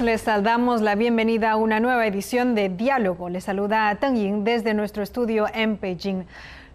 Les damos la bienvenida a una nueva edición de Diálogo. Les saluda a Teng Ying desde nuestro estudio en Beijing.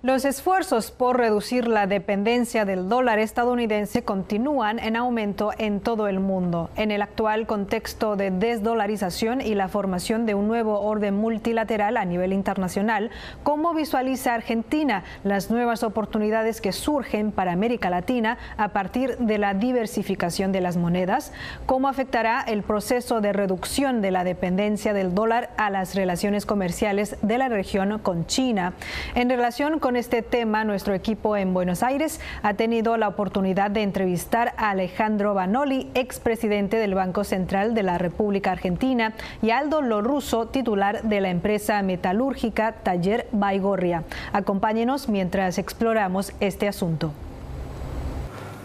Los esfuerzos por reducir la dependencia del dólar estadounidense continúan en aumento en todo el mundo. En el actual contexto de desdolarización y la formación de un nuevo orden multilateral a nivel internacional, ¿cómo visualiza Argentina las nuevas oportunidades que surgen para América Latina a partir de la diversificación de las monedas? ¿Cómo afectará el proceso de reducción de la dependencia del dólar a las relaciones comerciales de la región con China? En relación con este tema, nuestro equipo en Buenos Aires ha tenido la oportunidad de entrevistar a Alejandro Banoli, expresidente del Banco Central de la República Argentina, y Aldo Loruso, titular de la empresa metalúrgica Taller Baigorria. Acompáñenos mientras exploramos este asunto.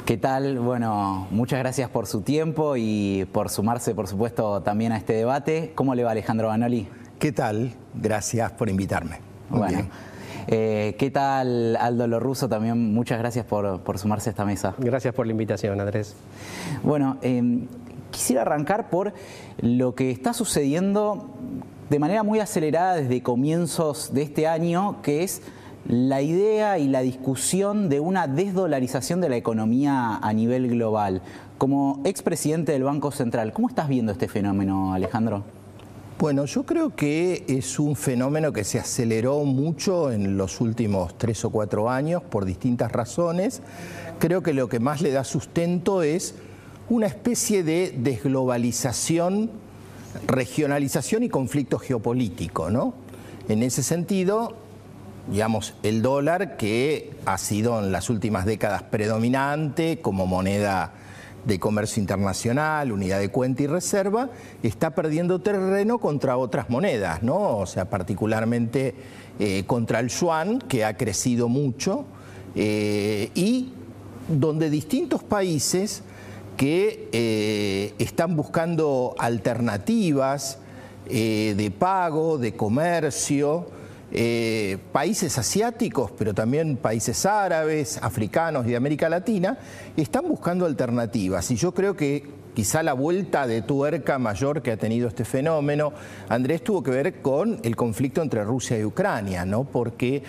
¿Qué tal? Bueno, muchas gracias por su tiempo y por sumarse, por supuesto, también a este debate. ¿Cómo le va Alejandro Banoli? ¿Qué tal? Gracias por invitarme. Muy bueno. Eh, ¿Qué tal Aldo Lorruso? También muchas gracias por, sumarse a esta mesa. Gracias por la invitación, Andrés. Bueno, em, quisiera arrancar por lo que está sucediendo de manera muy acelerada desde comienzos de este año, que es la idea y la discusión de una desdolarización de la economía a nivel global. Como expresidente del Banco Central, ¿cómo estás viendo este fenómeno, Alejandro? Bueno, yo creo que es un fenómeno que se aceleró mucho en los últimos tres o cuatro años por distintas razones. Creo que lo que más le da sustento es una especie de desglobalización, regionalización y conflicto geopolítico, ¿no? En ese sentido, digamos, el dólar que ha sido en las últimas décadas predominante como moneda de comercio internacional, unidad de cuenta y reserva, está perdiendo terreno contra otras monedas, ¿no? O sea, particularmente eh, contra el yuan, que ha crecido mucho, eh, y donde distintos países que eh, están buscando alternativas de pago, de comercio, eh, países asiáticos, pero también países árabes, africanos y de América Latina, están buscando alternativas. Y yo creo que quizá la vuelta de tuerca mayor que ha tenido este fenómeno, Andrés, tuvo que ver con el conflicto entre Rusia y Ucrania, ¿no? Porque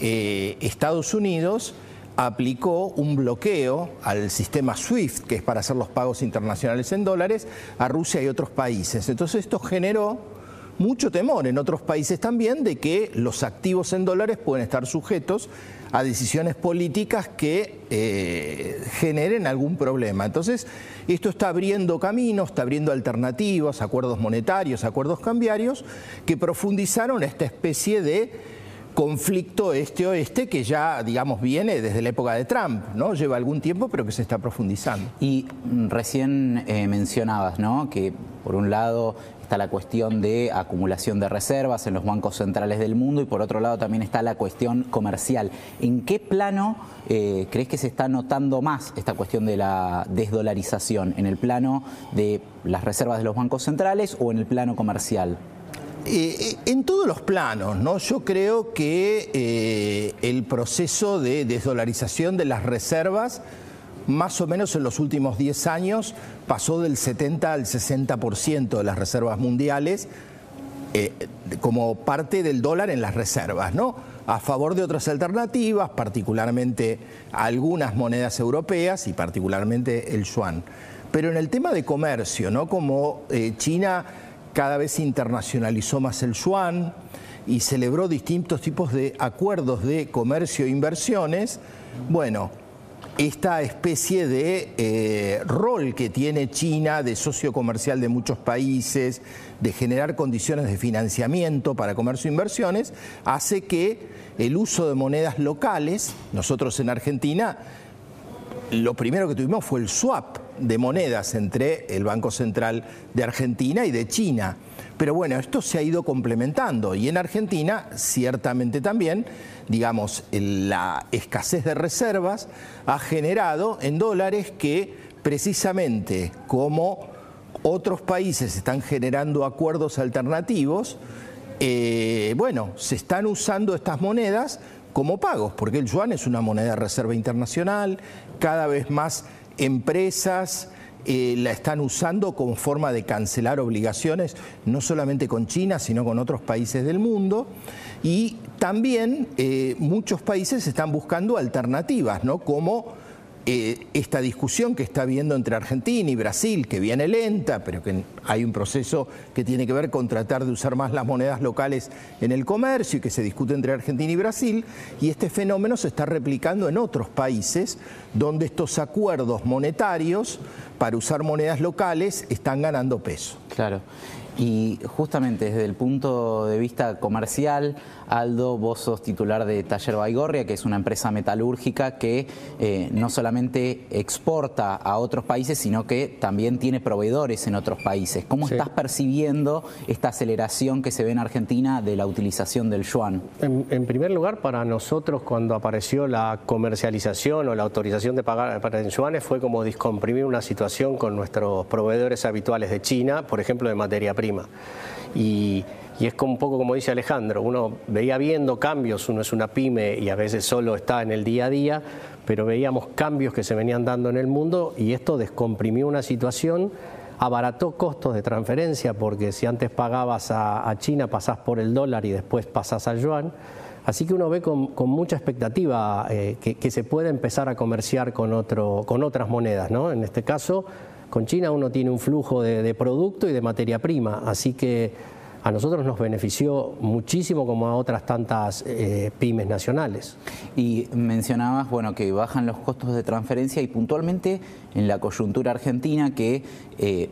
eh, Estados Unidos aplicó un bloqueo al sistema SWIFT, que es para hacer los pagos internacionales en dólares, a Rusia y otros países. Entonces esto generó mucho temor en otros países también de que los activos en dólares pueden estar sujetos a decisiones políticas que eh, generen algún problema. Entonces, esto está abriendo caminos, está abriendo alternativas, acuerdos monetarios, acuerdos cambiarios, que profundizaron esta especie de conflicto este-oeste que ya, digamos, viene desde la época de Trump, ¿no? Lleva algún tiempo, pero que se está profundizando. Y recién eh, mencionabas, ¿no? Que por un lado está la cuestión de acumulación de reservas en los bancos centrales del mundo y por otro lado también está la cuestión comercial. ¿En qué plano eh, crees que se está notando más esta cuestión de la desdolarización? ¿En el plano de las reservas de los bancos centrales o en el plano comercial? Eh, eh, en todos los planos, ¿no? Yo creo que el proceso de desdolarización de las reservas más o menos en los últimos 10 años pasó del 70 al 60% de las reservas mundiales eh, como parte del dólar en las reservas, ¿no? A favor de otras alternativas, particularmente algunas monedas europeas y particularmente el yuan. Pero en el tema de comercio, ¿no? Como eh, China cada vez internacionalizó más el yuan y celebró distintos tipos de acuerdos de comercio e inversiones, bueno, esta especie de eh, rol que tiene China de socio comercial de muchos países, de generar condiciones de financiamiento para comercio e inversiones, hace que el uso de monedas locales, nosotros en Argentina, lo primero que tuvimos fue el swap de monedas entre el Banco Central de Argentina y de China. Pero bueno, esto se ha ido complementando y en Argentina ciertamente también, digamos, la escasez de reservas ha generado en dólares que precisamente como otros países están generando acuerdos alternativos, eh, bueno, se están usando estas monedas como pagos, porque el yuan es una moneda de reserva internacional, cada vez más empresas eh, la están usando como forma de cancelar obligaciones, no solamente con China, sino con otros países del mundo. Y también eh, muchos países están buscando alternativas, ¿no? Como eh, esta discusión que está habiendo entre Argentina y Brasil, que viene lenta, pero que hay un proceso que tiene que ver con tratar de usar más las monedas locales en el comercio y que se discute entre Argentina y Brasil, y este fenómeno se está replicando en otros países donde estos acuerdos monetarios para usar monedas locales están ganando peso. Claro. Y justamente desde el punto de vista comercial, Aldo, vos sos titular de Taller Baigorria, que es una empresa metalúrgica que eh, no solamente exporta a otros países, sino que también tiene proveedores en otros países. ¿Cómo estás percibiendo esta aceleración que se ve en Argentina de la utilización del yuan? En, primer lugar, para nosotros cuando apareció la comercialización o la autorización de pagar en yuanes fue como descomprimir una situación con nuestros proveedores habituales de China, por ejemplo, de materia prima y, es como un poco como dice Alejandro, uno veía viendo cambios, uno es una pyme y a veces solo está en el día a día, pero veíamos cambios que se venían dando en el mundo y esto descomprimió una situación, abarató costos de transferencia, porque si antes pagabas a, China pasás por el dólar y después pasás al yuan. Así que uno ve con, mucha expectativa eh, que, se puede empezar a comerciar con, otro, con otras monedas. ¿no? En este caso, con China uno tiene un flujo de, producto y de materia prima, así que a nosotros nos benefició muchísimo como a otras tantas eh, pymes nacionales. Y mencionabas, bueno, que bajan los costos de transferencia y puntualmente en la coyuntura argentina que eh,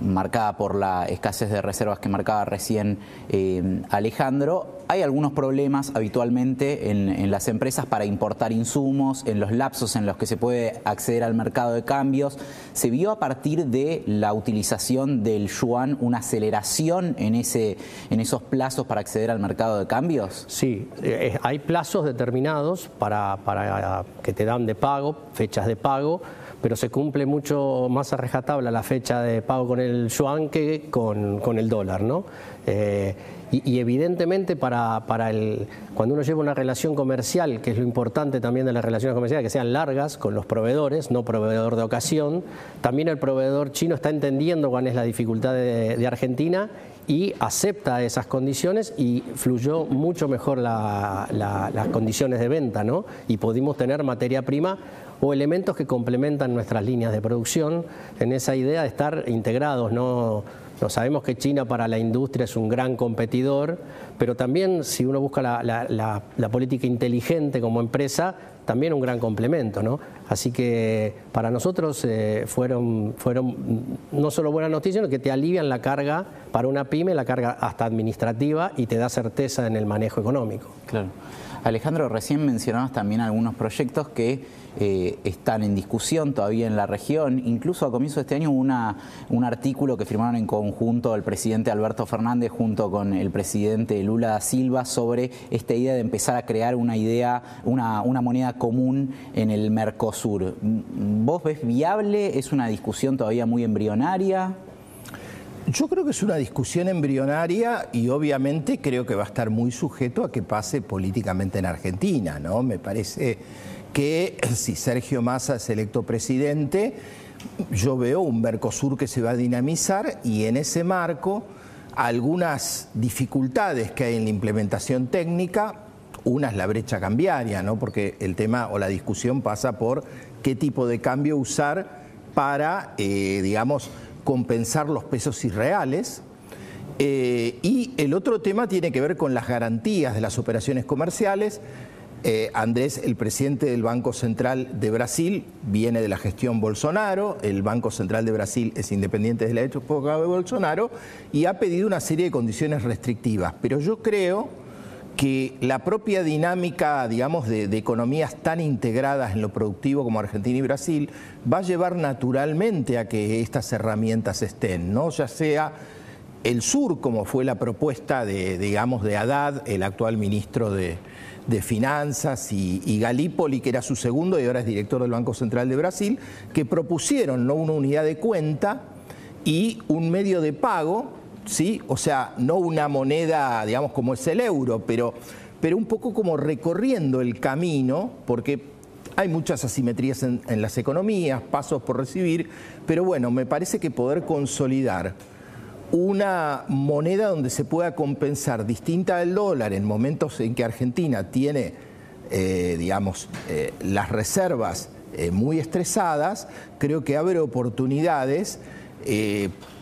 marcada por la escasez de reservas que marcaba recién eh, Alejandro, hay algunos problemas habitualmente en, las empresas para importar insumos, en los lapsos en los que se puede acceder al mercado de cambios. ¿Se vio a partir de la utilización del yuan una aceleración en, ese, en esos plazos para acceder al mercado de cambios? Sí, eh, hay plazos determinados para, para que te dan de pago, fechas de pago pero se cumple mucho más a la fecha de pago con el yuan que con, el dólar, ¿no? Eh, y, evidentemente para, para el, cuando uno lleva una relación comercial, que es lo importante también de las relaciones comerciales, que sean largas con los proveedores, no proveedor de ocasión, también el proveedor chino está entendiendo cuál es la dificultad de, Argentina y acepta esas condiciones y fluyó mucho mejor las condiciones de venta, ¿no? Y pudimos tener materia prima o elementos que complementan nuestras líneas de producción en esa idea de estar integrados. No, sabemos que China para la industria es un gran competidor, pero también si uno busca la, política inteligente como empresa, también un gran complemento. ¿no? Así que para nosotros eh, fueron, fueron no solo buenas noticias, sino que te alivian la carga para una pyme, la carga hasta administrativa y te da certeza en el manejo económico. Claro. Alejandro, recién mencionabas también algunos proyectos que eh, están en discusión todavía en la región. Incluso a comienzo de este año hubo una, un artículo que firmaron en conjunto el presidente Alberto Fernández junto con el presidente Lula da Silva sobre esta idea de empezar a crear una idea, una, una moneda común en el Mercosur. ¿Vos ves viable? ¿Es una discusión todavía muy embrionaria? Yo creo que es una discusión embrionaria y obviamente creo que va a estar muy sujeto a que pase políticamente en Argentina, ¿no? Me parece que si Sergio Massa es electo presidente, yo veo un Mercosur que se va a dinamizar y en ese marco algunas dificultades que hay en la implementación técnica, una es la brecha cambiaria, ¿no? porque el tema o la discusión pasa por qué tipo de cambio usar para, eh, digamos, compensar los pesos irreales. Eh, y el otro tema tiene que ver con las garantías de las operaciones comerciales. Eh, Andrés, el presidente del Banco Central de Brasil, viene de la gestión Bolsonaro, el Banco Central de Brasil es independiente de la época de Bolsonaro y ha pedido una serie de condiciones restrictivas. Pero yo creo que la propia dinámica, digamos, de, economías tan integradas en lo productivo como Argentina y Brasil va a llevar naturalmente a que estas herramientas estén, ¿no? Ya sea el sur, como fue la propuesta de, digamos, de Haddad, el actual ministro de, de Finanzas y, Galípoli, que era su segundo y ahora es director del Banco Central de Brasil, que propusieron ¿no? una unidad de cuenta y un medio de pago, ¿sí? o sea, no una moneda, digamos, como es el euro, pero, pero un poco como recorriendo el camino, porque Hay muchas asimetrías en, las economías, pasos por recibir, pero bueno, me parece que poder consolidar una moneda donde se pueda compensar distinta del dólar en momentos en que Argentina tiene, eh, digamos, eh, las reservas eh, muy estresadas, creo que abre oportunidades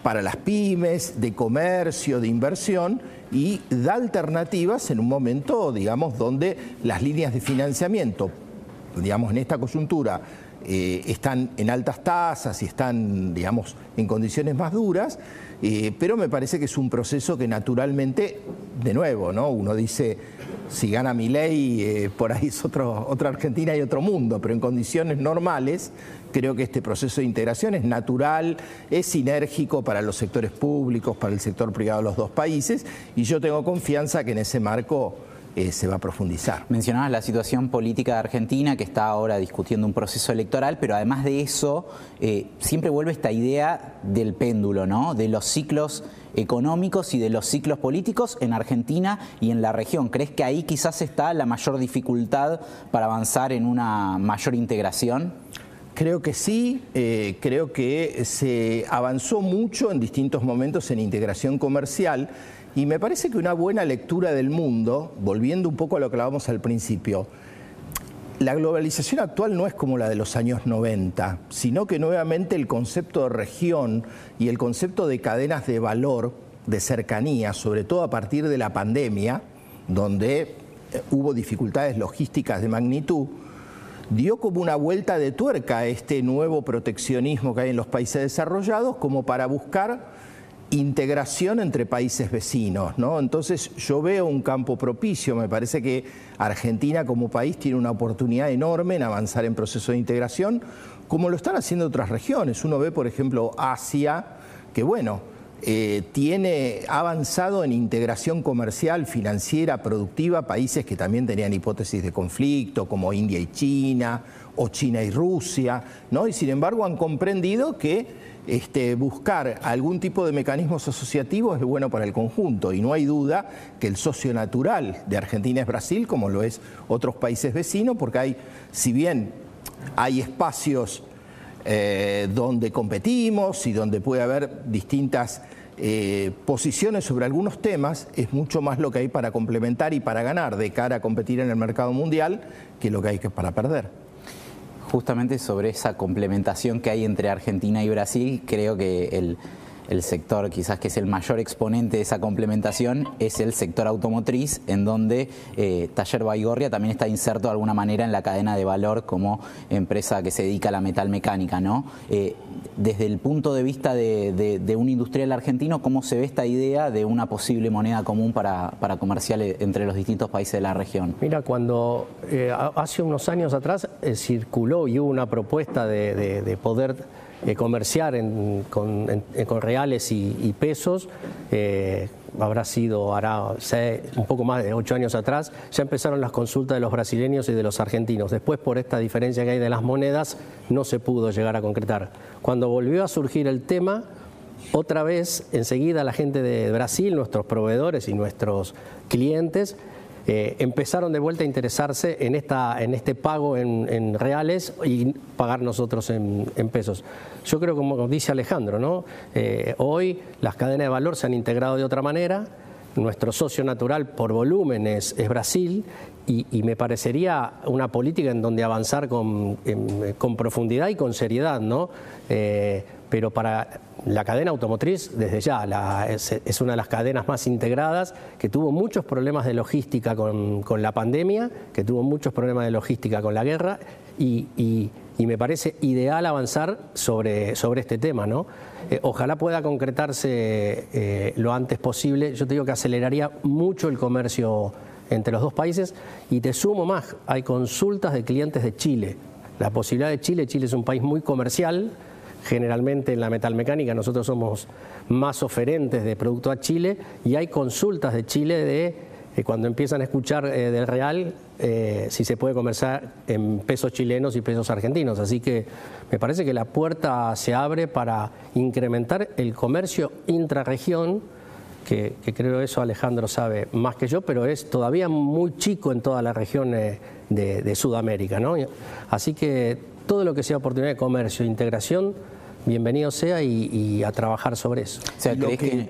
para las pymes, de comercio, de inversión y da alternativas en un momento, digamos, donde las líneas de financiamiento, digamos, en esta coyuntura, eh, están en altas tasas y están, digamos, en condiciones más duras, eh, pero me parece que es un proceso que naturalmente, de nuevo, ¿no? Uno dice, si gana mi ley, eh, por ahí es otro, otra Argentina y otro mundo, pero en condiciones normales creo que este proceso de integración es natural, es sinérgico para los sectores públicos, para el sector privado de los dos países, y yo tengo confianza que en ese marco eh, se va a profundizar. Mencionabas la situación política de Argentina, que está ahora discutiendo un proceso electoral, pero además de eso, eh, siempre vuelve esta idea del péndulo, ¿no? De los ciclos económicos y de los ciclos políticos en Argentina y en la región. ¿Crees que ahí quizás está la mayor dificultad para avanzar en una mayor integración? Creo que sí, eh, creo que se avanzó mucho en distintos momentos en integración comercial y me parece que una buena lectura del mundo, volviendo un poco a lo que hablábamos al principio, la globalización actual no es como la de los años 90, sino que nuevamente el concepto de región y el concepto de cadenas de valor, de cercanía, sobre todo a partir de la pandemia, donde eh, hubo dificultades logísticas de magnitud, dio como una vuelta de tuerca a este nuevo proteccionismo que hay en los países desarrollados como para buscar integración entre países vecinos, ¿no? Entonces yo veo un campo propicio, me parece que Argentina como país tiene una oportunidad enorme en avanzar en proceso de integración, como lo están haciendo otras regiones. Uno ve, por ejemplo, Asia, que bueno, eh, tiene avanzado en integración comercial, financiera, productiva, países que también tenían hipótesis de conflicto, como India y China, o China y Rusia, ¿no? Y sin embargo han comprendido que este, buscar algún tipo de mecanismos asociativos es bueno para el conjunto y no hay duda que el socio natural de Argentina es Brasil, como lo es otros países vecinos, porque hay, si bien hay espacios eh, donde competimos y donde puede haber distintas eh, posiciones sobre algunos temas, es mucho más lo que hay para complementar y para ganar de cara a competir en el mercado mundial que lo que hay para perder. Justamente sobre esa complementación que hay entre Argentina y Brasil, creo que el, el sector quizás que es el mayor exponente de esa complementación es el sector automotriz, en donde eh, Taller Baigorria también está inserto de alguna manera en la cadena de valor como empresa que se dedica a la metalmecánica. ¿no? Eh, desde el punto de vista de, un industrial argentino, ¿cómo se ve esta idea de una posible moneda común para, para comercial entre los distintos países de la región? Mira, cuando eh, hace unos años atrás circuló y hubo una propuesta de poder eh, comerciar con, reales y, pesos. Eh, habrá sido, un poco más de ocho años atrás, ya empezaron las consultas de los brasileños y de los argentinos. Después, por esta diferencia que hay de las monedas, no se pudo llegar a concretar. Cuando volvió a surgir el tema, otra vez, enseguida la gente de Brasil, nuestros proveedores y nuestros clientes, eh, empezaron de vuelta a interesarse en, esta, en este pago en, reales y pagar nosotros en, pesos. Yo creo, como dice Alejandro, ¿no? Eh, hoy las cadenas de valor se han integrado de otra manera. Nuestro socio natural por volumen es, Brasil y, me parecería una política en donde avanzar con, con profundidad y con seriedad, ¿no? Eh, pero para la cadena automotriz, desde ya, es, una de las cadenas más integradas, que tuvo muchos problemas de logística con, la pandemia, que tuvo muchos problemas de logística con la guerra, y, me parece ideal avanzar sobre, sobre este tema. ¿no? Eh, ojalá pueda concretarse eh, lo antes posible. Yo te digo que aceleraría mucho el comercio entre los dos países, y te sumo más, hay consultas de clientes de Chile. La posibilidad de Chile, Chile es un país muy comercial, generalmente en la metalmecánica nosotros somos más oferentes de producto a Chile y hay consultas de Chile de eh, cuando empiezan a escuchar eh, del real eh, si se puede conversar en pesos chilenos y pesos argentinos. Así que me parece que la puerta se abre para incrementar el comercio intrarregión que, creo eso Alejandro sabe más que yo, pero es todavía muy chico en toda la región de, de Sudamérica. ¿no? Así que todo lo que sea oportunidad de comercio e integración bienvenido sea y, a trabajar sobre eso. lo, que,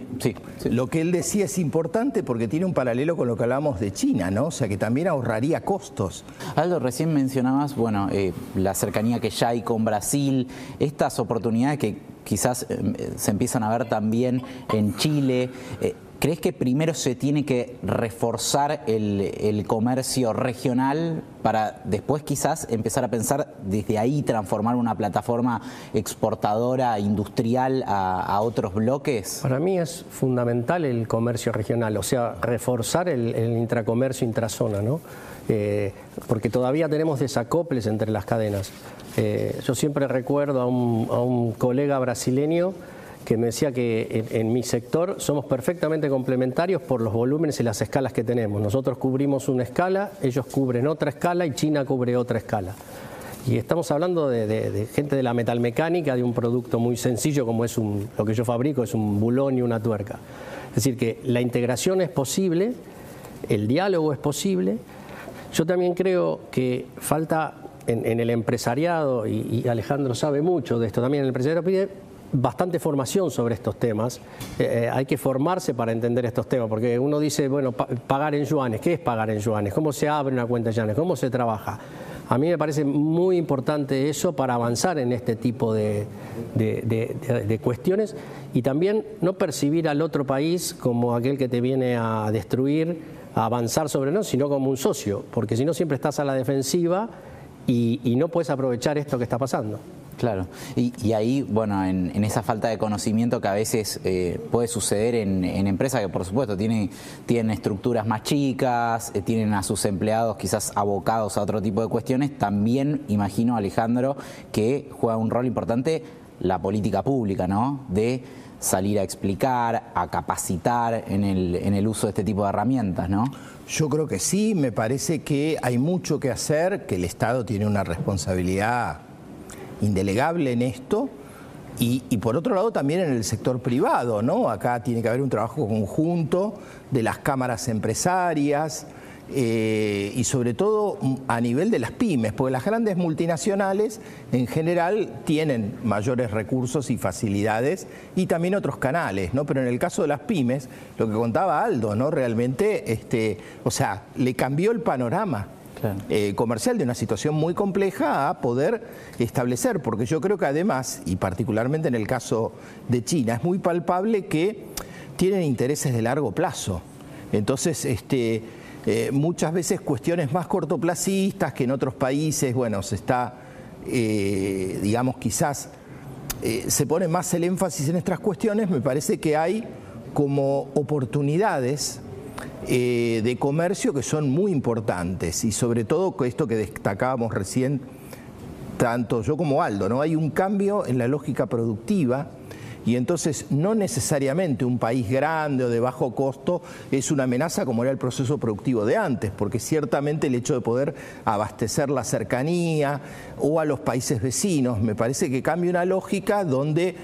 lo que él decía es importante porque tiene un paralelo con lo que hablamos de China, ¿no? O sea, que también ahorraría costos. Aldo, recién mencionabas, bueno, eh, la cercanía que ya hay con Brasil, estas oportunidades que quizás eh, se empiezan a ver también en Chile. Eh, ¿Crees que primero se tiene que reforzar el, comercio regional para después quizás empezar a pensar desde ahí transformar una plataforma exportadora industrial a, otros bloques? Para mí es fundamental el comercio regional, o sea, reforzar el, intracomercio intrazona, ¿no? Eh, porque todavía tenemos desacoples entre las cadenas. Eh, yo siempre recuerdo a un colega brasileño que me decía que en, mi sector somos perfectamente complementarios por los volúmenes y las escalas que tenemos. Nosotros cubrimos una escala, ellos cubren otra escala y China cubre otra escala. Y estamos hablando de, gente de la metalmecánica, de un producto muy sencillo como es un, lo que yo fabrico, es un bulón y una tuerca. Es decir, que la integración es posible, el diálogo es posible. Yo también creo que falta en, el empresariado, y, Alejandro sabe mucho de esto también, el empresariado pide bastante formación sobre estos temas. Eh, eh, hay que formarse para entender estos temas, porque uno dice, bueno, pagar en yuanes, ¿qué es pagar en yuanes? ¿Cómo se abre una cuenta en yuanes? ¿Cómo se trabaja? A mí me parece muy importante eso para avanzar en este tipo de, de, cuestiones y también no percibir al otro país como aquel que te viene a destruir, a avanzar sobre nosotros, sino como un socio, porque si no siempre estás a la defensiva y no puedes aprovechar esto que está pasando. Claro, y, ahí, bueno, en, esa falta de conocimiento que a veces eh, puede suceder en, empresas que por supuesto tienen, tienen estructuras más chicas, eh, tienen a sus empleados quizás abocados a otro tipo de cuestiones, también imagino, Alejandro, que juega un rol importante la política pública, ¿no? De salir a explicar, a capacitar en el, en el uso de este tipo de herramientas, ¿no? Yo creo que sí, me parece que hay mucho que hacer, que el Estado tiene una responsabilidad indelegable en esto. Y, por otro lado también en el sector privado, ¿no? Acá tiene que haber un trabajo conjunto de las cámaras empresarias eh, y sobre todo a nivel de las pymes, porque las grandes multinacionales en general tienen mayores recursos y facilidades y también otros canales, ¿no? Pero en el caso de las pymes, lo que contaba Aldo, ¿no? Realmente, este, o sea, le cambió el panorama eh, comercial de una situación muy compleja a poder establecer, porque yo creo que además, y particularmente en el caso de China, es muy palpable que tienen intereses de largo plazo. Entonces, este, eh, muchas veces cuestiones más cortoplacistas que en otros países, bueno, se está, eh, digamos, quizás se pone más el énfasis en estas cuestiones, me parece que hay como oportunidades eh, de comercio que son muy importantes y sobre todo esto que destacábamos recién, tanto yo como Aldo, ¿no? Hay un cambio en la lógica productiva y entonces no necesariamente un país grande o de bajo costo es una amenaza como era el proceso productivo de antes, porque ciertamente el hecho de poder abastecer la cercanía o a los países vecinos, me parece que cambia una lógica donde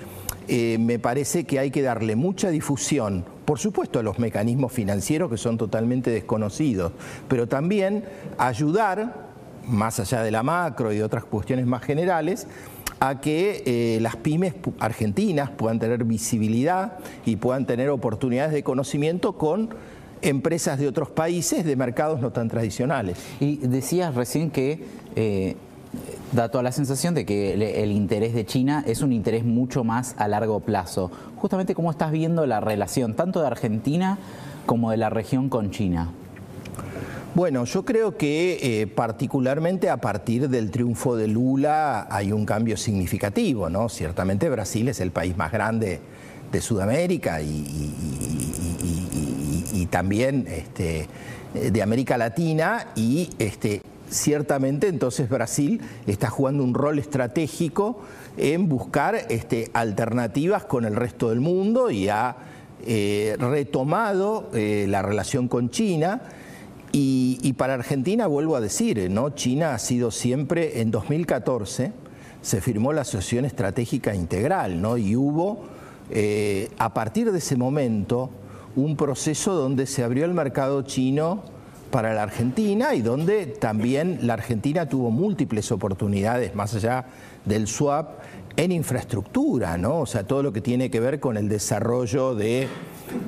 eh, me parece que hay que darle mucha difusión, por supuesto a los mecanismos financieros que son totalmente desconocidos, pero también ayudar, más allá de la macro y de otras cuestiones más generales, a que eh, las pymes argentinas puedan tener visibilidad y puedan tener oportunidades de conocimiento con empresas de otros países de mercados no tan tradicionales. Y decías recién que eh, da toda la sensación de que el, interés de China es un interés mucho más a largo plazo. Justamente, ¿cómo estás viendo la relación tanto de Argentina como de la región con China? Bueno, yo creo que eh, particularmente a partir del triunfo de Lula hay un cambio significativo, ¿no? Ciertamente Brasil es el país más grande de Sudamérica y, también este, de América Latina y este, ciertamente entonces Brasil está jugando un rol estratégico en buscar este, alternativas con el resto del mundo y ha eh, retomado eh, la relación con China. Y, para Argentina, vuelvo a decir, ¿no? China ha sido siempre, en 2014 se firmó la Asociación Estratégica Integral, ¿no? y hubo, eh, a partir de ese momento, un proceso donde se abrió el mercado chino para la Argentina y donde también la Argentina tuvo múltiples oportunidades más allá del swap en infraestructura, ¿no? O sea, todo lo que tiene que ver con el desarrollo de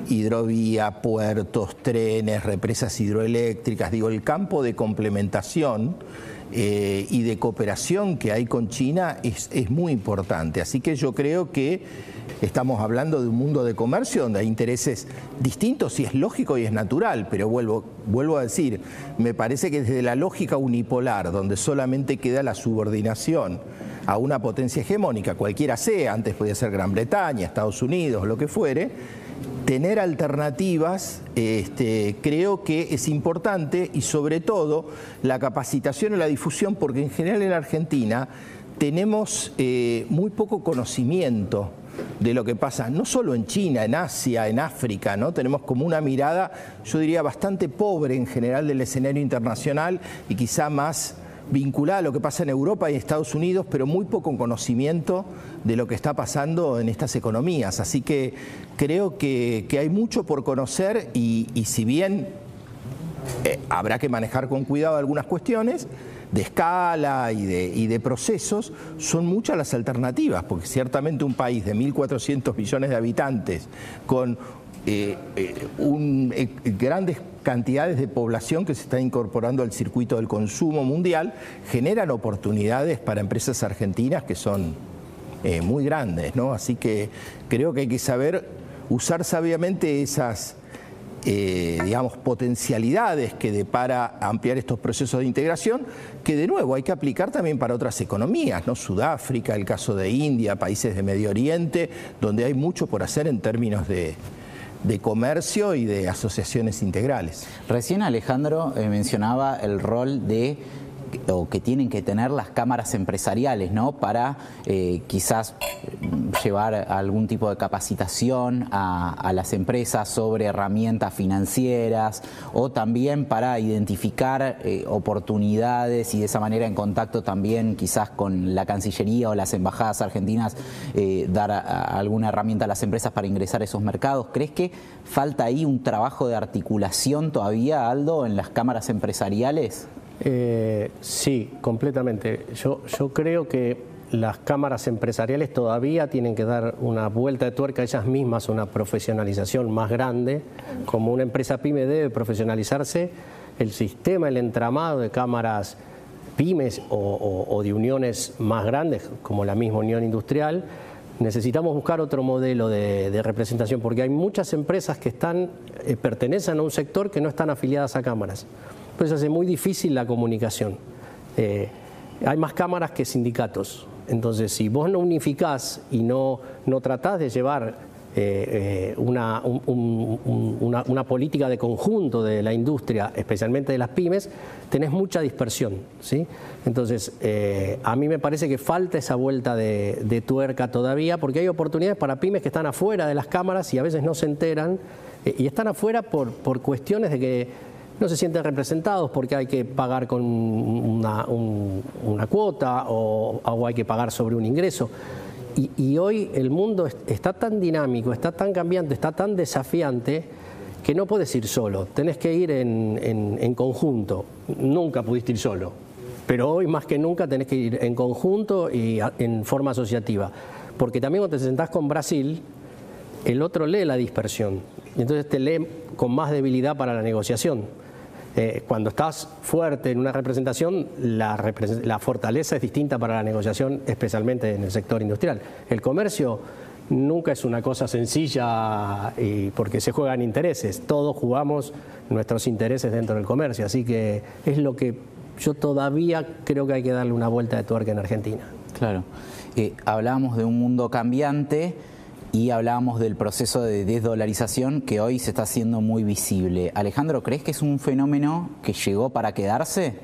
hidrovía, puertos, trenes, represas hidroeléctricas, digo, el campo de complementación eh, y de cooperación que hay con China es, es muy importante. Así que yo creo que estamos hablando de un mundo de comercio donde hay intereses distintos y es lógico y es natural, pero vuelvo, vuelvo a decir, me parece que desde la lógica unipolar, donde solamente queda la subordinación a una potencia hegemónica, cualquiera sea, antes podía ser Gran Bretaña, Estados Unidos, lo que fuere, tener alternativas este, creo que es importante y sobre todo la capacitación y la difusión, porque en general en Argentina tenemos eh, muy poco conocimiento de lo que pasa, no solo en China, en Asia, en África, ¿no? Tenemos como una mirada, yo diría, bastante pobre en general del escenario internacional y quizá más vinculada a lo que pasa en Europa y Estados Unidos, pero muy poco conocimiento de lo que está pasando en estas economías. Así que creo que, hay mucho por conocer y, si bien eh, habrá que manejar con cuidado algunas cuestiones, de escala y de, y de, procesos, son muchas las alternativas, porque ciertamente un país de 1.400 millones de habitantes, con eh, eh, grandes cantidades de población que se está incorporando al circuito del consumo mundial, generan oportunidades para empresas argentinas que son eh, muy grandes, ¿no? Así que creo que hay que saber usar sabiamente esas eh, potencialidades que depara ampliar estos procesos de integración, que de nuevo hay que aplicar también para otras economías, ¿no? Sudáfrica, el caso de India, países de Medio Oriente, donde hay mucho por hacer en términos de, de comercio y de asociaciones integrales. Recién Alejandro eh, mencionaba el rol de o que tienen que tener las cámaras empresariales, ¿no? Para eh, quizás llevar algún tipo de capacitación a, las empresas sobre herramientas financieras o también para identificar eh, oportunidades y de esa manera en contacto también quizás con la Cancillería o las embajadas argentinas eh, dar alguna herramienta a las empresas para ingresar a esos mercados. ¿Crees que falta ahí un trabajo de articulación todavía, Aldo, en las cámaras empresariales? Eh, sí, completamente. Yo, yo creo que las cámaras empresariales todavía tienen que dar una vuelta de tuerca ellas mismas, una profesionalización más grande. Como una empresa pyme debe profesionalizarse, el sistema, el entramado de cámaras pymes o, de uniones más grandes, como la misma unión industrial, necesitamos buscar otro modelo de, representación, porque hay muchas empresas que están, eh, pertenecen a un sector que no están afiliadas a cámaras pues hace muy difícil la comunicación. Eh, hay más cámaras que sindicatos. Entonces, si vos no unificás y no, no tratás de llevar eh, eh, una, una, política de conjunto de la industria, especialmente de las pymes, tenés mucha dispersión. ¿sí? Entonces, a mí me parece que falta esa vuelta de, de, tuerca todavía, porque hay oportunidades para pymes que están afuera de las cámaras y a veces no se enteran, y están afuera por, por cuestiones de que no se sienten representados porque hay que pagar con una, cuota o, hay que pagar sobre un ingreso. Y, hoy el mundo está tan dinámico, está tan cambiante, está tan desafiante que no puedes ir solo, tenés que ir en, conjunto. Nunca pudiste ir solo, pero hoy más que nunca tenés que ir en conjunto y en forma asociativa. Porque también cuando te sentás con Brasil, el otro lee la dispersión y entonces te lee con más debilidad para la negociación. Eh, cuando estás fuerte en una representación, la, fortaleza es distinta para la negociación, especialmente en el sector industrial. El comercio nunca es una cosa sencilla y porque se juegan intereses. Todos jugamos nuestros intereses dentro del comercio, así que es lo que yo todavía creo que hay que darle una vuelta de tuerca en Argentina. Claro. Eh, hablábamos de un mundo cambiante y hablábamos del proceso de desdolarización que hoy se está haciendo muy visible. Alejandro, ¿crees que es un fenómeno que llegó para quedarse?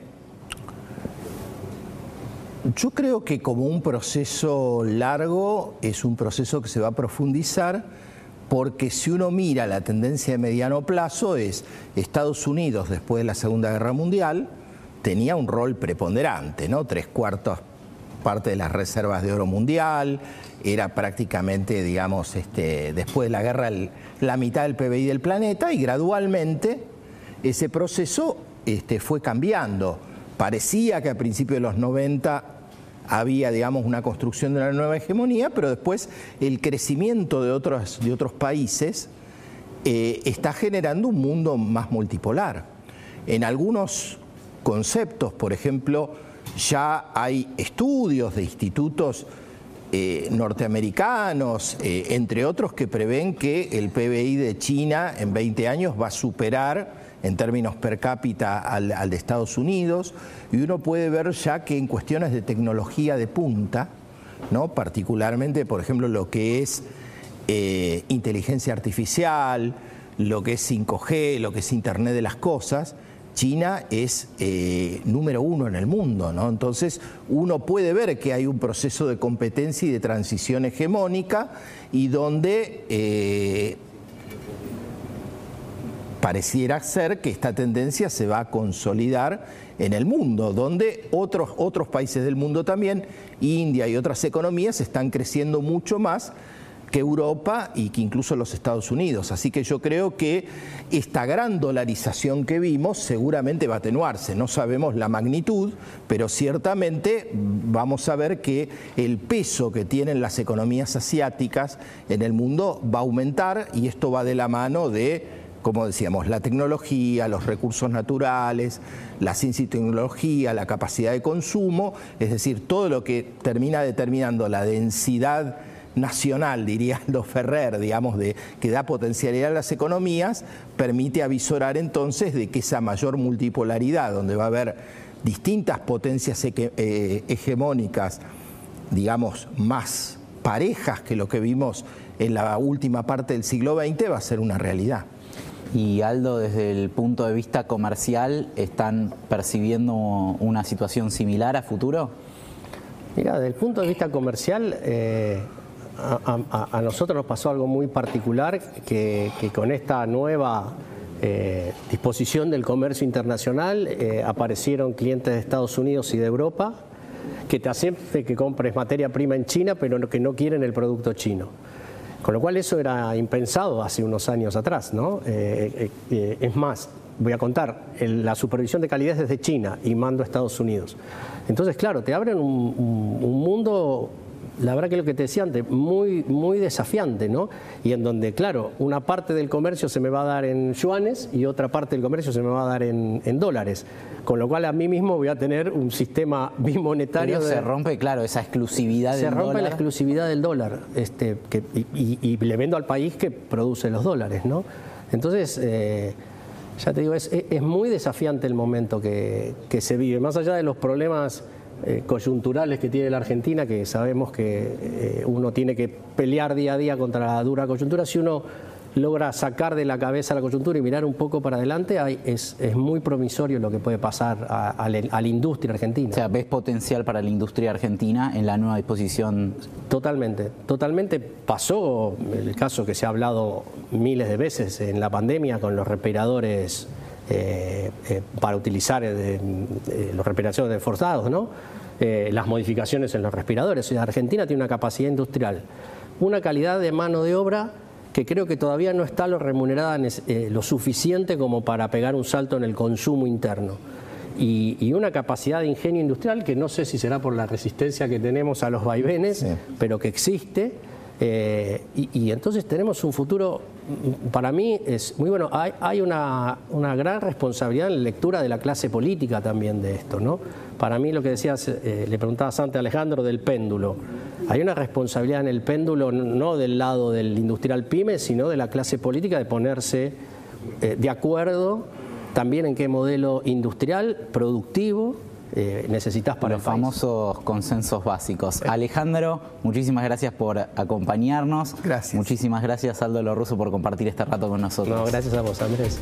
Yo creo que como un proceso largo es un proceso que se va a profundizar porque si uno mira la tendencia de mediano plazo es Estados Unidos después de la Segunda Guerra Mundial tenía un rol preponderante, ¿no? Tres cuartos parte de las reservas de oro mundial, era prácticamente, digamos, este, después de la guerra la mitad del PBI del planeta y gradualmente ese proceso este, fue cambiando. Parecía que a principios de los 90 había, digamos, una construcción de una nueva hegemonía, pero después el crecimiento de otros, de otros países eh, está generando un mundo más multipolar. En algunos conceptos, por ejemplo, ya hay estudios de institutos eh, norteamericanos, eh, entre otros, que prevén que el PBI de China en 20 años va a superar en términos per cápita al, de Estados Unidos, y uno puede ver ya que en cuestiones de tecnología de punta, ¿no? particularmente, por ejemplo, lo que es eh, inteligencia artificial, lo que es 5G, lo que es Internet de las Cosas, China es eh, número uno en el mundo, ¿no? Entonces uno puede ver que hay un proceso de competencia y de transición hegemónica y donde eh, pareciera ser que esta tendencia se va a consolidar en el mundo, donde otros, otros países del mundo también, India y otras economías, están creciendo mucho más que Europa y que incluso los Estados Unidos. Así que yo creo que esta gran dolarización que vimos seguramente va a atenuarse. No sabemos la magnitud, pero ciertamente vamos a ver que el peso que tienen las economías asiáticas en el mundo va a aumentar y esto va de la mano de como decíamos, la tecnología, los recursos naturales, la ciencia y tecnología, la capacidad de consumo, es decir, todo lo que termina determinando la densidad nacional, diría Aldo Ferrer, digamos, de, que da potencialidad a las economías, permite avisorar entonces de que esa mayor multipolaridad, donde va a haber distintas potencias eh, hegemónicas, digamos, más parejas que lo que vimos en la última parte del siglo XX, va a ser una realidad. Y Aldo, desde el punto de vista comercial, ¿están percibiendo una situación similar a futuro? Mira, desde el punto de vista comercial, eh, a, nosotros nos pasó algo muy particular que, con esta nueva eh, disposición del comercio internacional eh, aparecieron clientes de Estados Unidos y de Europa que te hacen que compres materia prima en China pero que no quieren el producto chino. Con lo cual eso era impensado hace unos años atrás, ¿no? Eh, es más, voy a contar, la supervisión de calidad desde China y mando a Estados Unidos. Entonces, claro, te abren un mundo la verdad que lo que te decía antes, muy, muy desafiante, ¿no? Y en donde, claro, una parte del comercio se me va a dar en yuanes y otra parte del comercio se me va a dar en, dólares. Con lo cual a mí mismo voy a tener un sistema bimonetario. se rompe, claro, esa exclusividad del dólar. Se rompe la exclusividad del dólar este, y, le vendo al país que produce los dólares, ¿no? Entonces, eh, ya te digo, es, muy desafiante el momento que, que se vive. Más allá de los problemas eh, coyunturales que tiene la Argentina, que sabemos que eh, uno tiene que pelear día a día contra la dura coyuntura, si uno logra sacar de la cabeza la coyuntura y mirar un poco para adelante, es, muy promisorio lo que puede pasar a, la, industria argentina. O sea, ¿ves potencial para la industria argentina en la nueva disposición? Totalmente, totalmente. Pasó el caso que se ha hablado miles de veces en la pandemia con los respiradores eh, eh, para utilizar eh, los respiradores forzados, ¿no? las modificaciones en los respiradores. Argentina tiene una capacidad industrial, una calidad de mano de obra que creo que todavía no está lo remunerada lo suficiente como para pegar un salto en el consumo interno. Y, una capacidad de ingenio industrial que no sé si será por la resistencia que tenemos a los vaivenes, pero que existe. Y, entonces tenemos un futuro para mí es muy bueno. Hay, una, gran responsabilidad en la lectura de la clase política también de esto, ¿no? Para mí lo que decías, eh, le preguntabas antes a Alejandro del péndulo. Hay una responsabilidad en el péndulo no del lado del industrial pyme, sino de la clase política de ponerse eh, de acuerdo también en qué modelo industrial, productivo, eh, necesitas para los famosos consensos básicos. Alejandro, muchísimas gracias por acompañarnos. Gracias. Muchísimas gracias, Aldo Lorruso, por compartir este rato con nosotros. No, gracias a vos, Andrés.